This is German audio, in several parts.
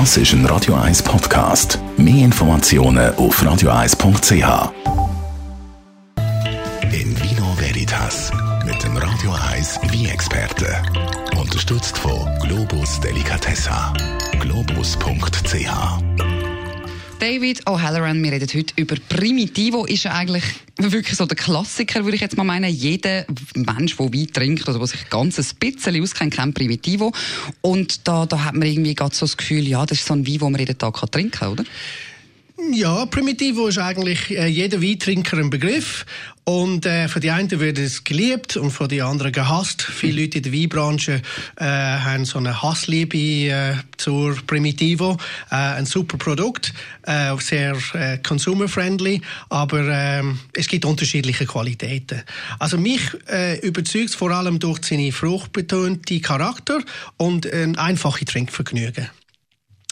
Das ist ein Radio 1 Podcast. Mehr Informationen auf radio1.ch. In Vino Veritas mit dem Radio 1 wie experte Unterstützt von Globus Delicatessa. Globus.ch David O'Halloran, wir reden heute über Primitivo. Ist eigentlich wirklich so der Klassiker, würde ich jetzt mal meinen. Jeder Mensch, der Wein trinkt oder der sich ganz ein bisschen auskennt, kennt Primitivo. Und da, da hat man irgendwie gerade so das Gefühl, ja, das ist so ein Wein, den man jeden Tag trinken kann, oder? Ja, Primitivo ist eigentlich äh, jeder Weintrinker ein Begriff. Und äh, von den einen wird es geliebt und von den anderen gehasst. Viele Leute in der Weinbranche äh, haben so eine Hassliebe äh, zur Primitivo. Äh, ein super Produkt, äh, sehr äh, consumer-friendly, aber äh, es gibt unterschiedliche Qualitäten. Also mich äh, überzeugt es vor allem durch seine fruchtbetonte Charakter und ein einfache Trinkvergnügen.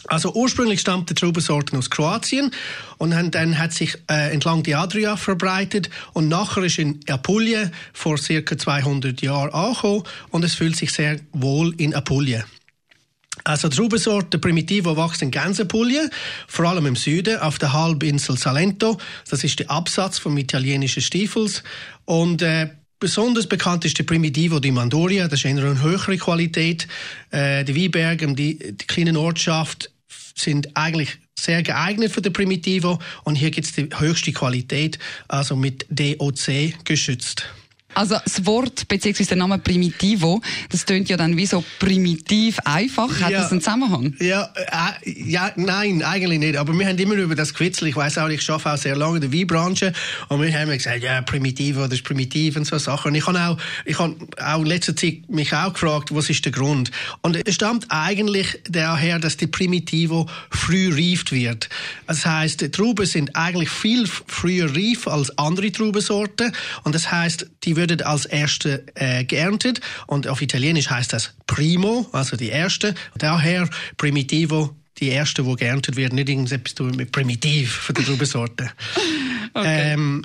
Also ursprünglich stammt die Traubensorten aus Kroatien und dann hat sich äh, entlang die Adria verbreitet und nachher ist in Apulien vor circa 200 Jahren angekommen und es fühlt sich sehr wohl in Apulien. Also die Traubensorte Primitivo wächst in Gänsepulien, vor allem im Süden, auf der Halbinsel Salento. Das ist der Absatz vom italienischen Stiefels und äh, Besonders bekannt ist der Primitivo di Mandoria, das ist eine höhere Qualität. Äh, die Weinberge, die, die kleine Ortschaft, sind eigentlich sehr geeignet für den Primitivo und hier gibt es die höchste Qualität, also mit DOC geschützt. Also das Wort bzw. der Name Primitivo, das tönt ja dann wie so primitiv einfach. Hat ja, das einen Zusammenhang? Ja, äh, ja, nein, eigentlich nicht. Aber wir haben immer über das gewitzel. Ich weiß auch, ich arbeite auch sehr lange in der Weinbranche und wir haben gesagt, ja, Primitivo, das ist primitiv und so Sachen. Und ich habe auch, ich habe auch in letzter Zeit mich auch gefragt, was ist der Grund? Und es stammt eigentlich daher, dass die Primitivo früh reift wird. Das heißt, die Trauben sind eigentlich viel früher reif als andere Traubensorten und das heißt, die würden als erste äh, geerntet und auf Italienisch heißt das primo, also die erste. Daher primitivo, die erste, wo geerntet wird, nicht irgendetwas mit primitiv für die Traubensorte. okay. Ähm,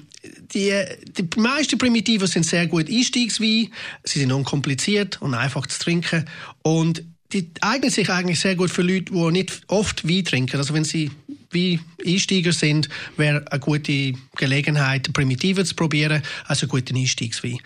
die, die meisten Primitivos sind sehr gut Einstiegswein. Sie sind unkompliziert und einfach zu trinken. Und die eignen sich eigentlich sehr gut für Leute, die nicht oft Wein trinken. Also wenn sie wie Einsteiger sind, wäre eine gute Gelegenheit, Primitive zu probieren, also einen guten Einstiegswein.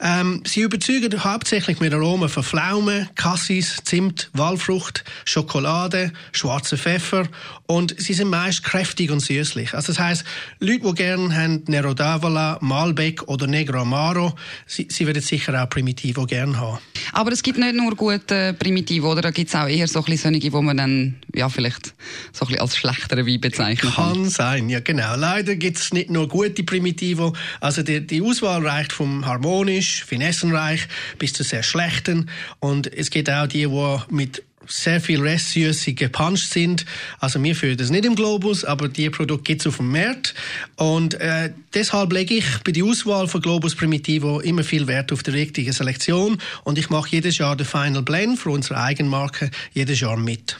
Ähm, sie überzeugen hauptsächlich mit Aromen von Pflaumen, Cassis, Zimt, Walfrucht, Schokolade, schwarzen Pfeffer und sie sind meist kräftig und süßlich. Also das heißt, Leute, die gerne haben Nero d'Avola, Malbec oder Negro Amaro, sie, sie werden sicher auch Primitivo gerne haben. Aber es gibt nicht nur gute Primitivo, oder? Da gibt es auch eher so ein bisschen solche, wo man dann ja, vielleicht so ein bisschen als schlechtere Wein bezeichnen kann. Kann sein, ja genau. Leider gibt es nicht nur gute Primitivo. Also die, die Auswahl reicht vom harmonisch, finessenreich bis zu sehr schlechten. Und es gibt auch die, die mit sehr viel Restsüße gepanscht sind. Also wir führen das nicht im Globus, aber die Produkte gibt es auf dem Markt. Und äh, deshalb lege ich bei der Auswahl von Globus Primitivo immer viel Wert auf die richtige Selektion. Und ich mache jedes Jahr den Final Blend für unsere Eigenmarke jedes Jahr mit.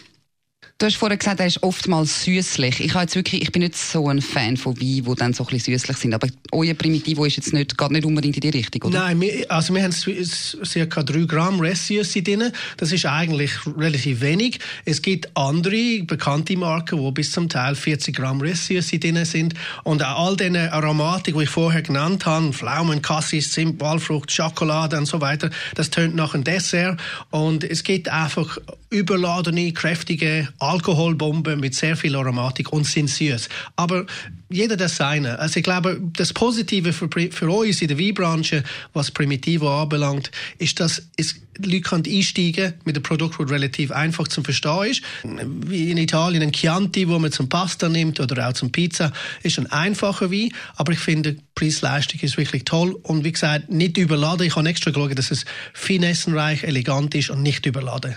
Du hast vorher gesagt, er ist oftmals süßlich. Ich, ich bin nicht so ein Fan von Wein, die dann so ein süßlich sind. Aber euer Primitivo ist jetzt nicht, geht nicht unbedingt in die Richtung, oder? Nein, wir, also wir haben ca. 3 Gramm Restsüße drin. Das ist eigentlich relativ wenig. Es gibt andere bekannte Marken, die bis zum Teil 40 Gramm Restsüße drin sind. Und auch all diese Aromatik, die ich vorher genannt habe, Pflaumen, Cassis, Zimt, Walfrucht, Schokolade und so weiter, das tönt nach einem Dessert. Und es gibt einfach überladene, kräftige Alkoholbomben mit sehr viel Aromatik und sind süß. Aber jeder das seine. Also ich glaube, das Positive für, für uns in der Weinbranche, was Primitivo anbelangt, ist, dass es Leute können einsteigen mit einem Produkt, das relativ einfach zu verstehen ist. Wie in Italien ein Chianti, wo man zum Pasta nimmt oder auch zum Pizza, ist ein einfacher Wein. Aber ich finde, die Preis-Leistung ist wirklich toll. Und wie gesagt, nicht überladen. Ich habe extra geschaut, dass es finessenreich, elegant ist und nicht überladen.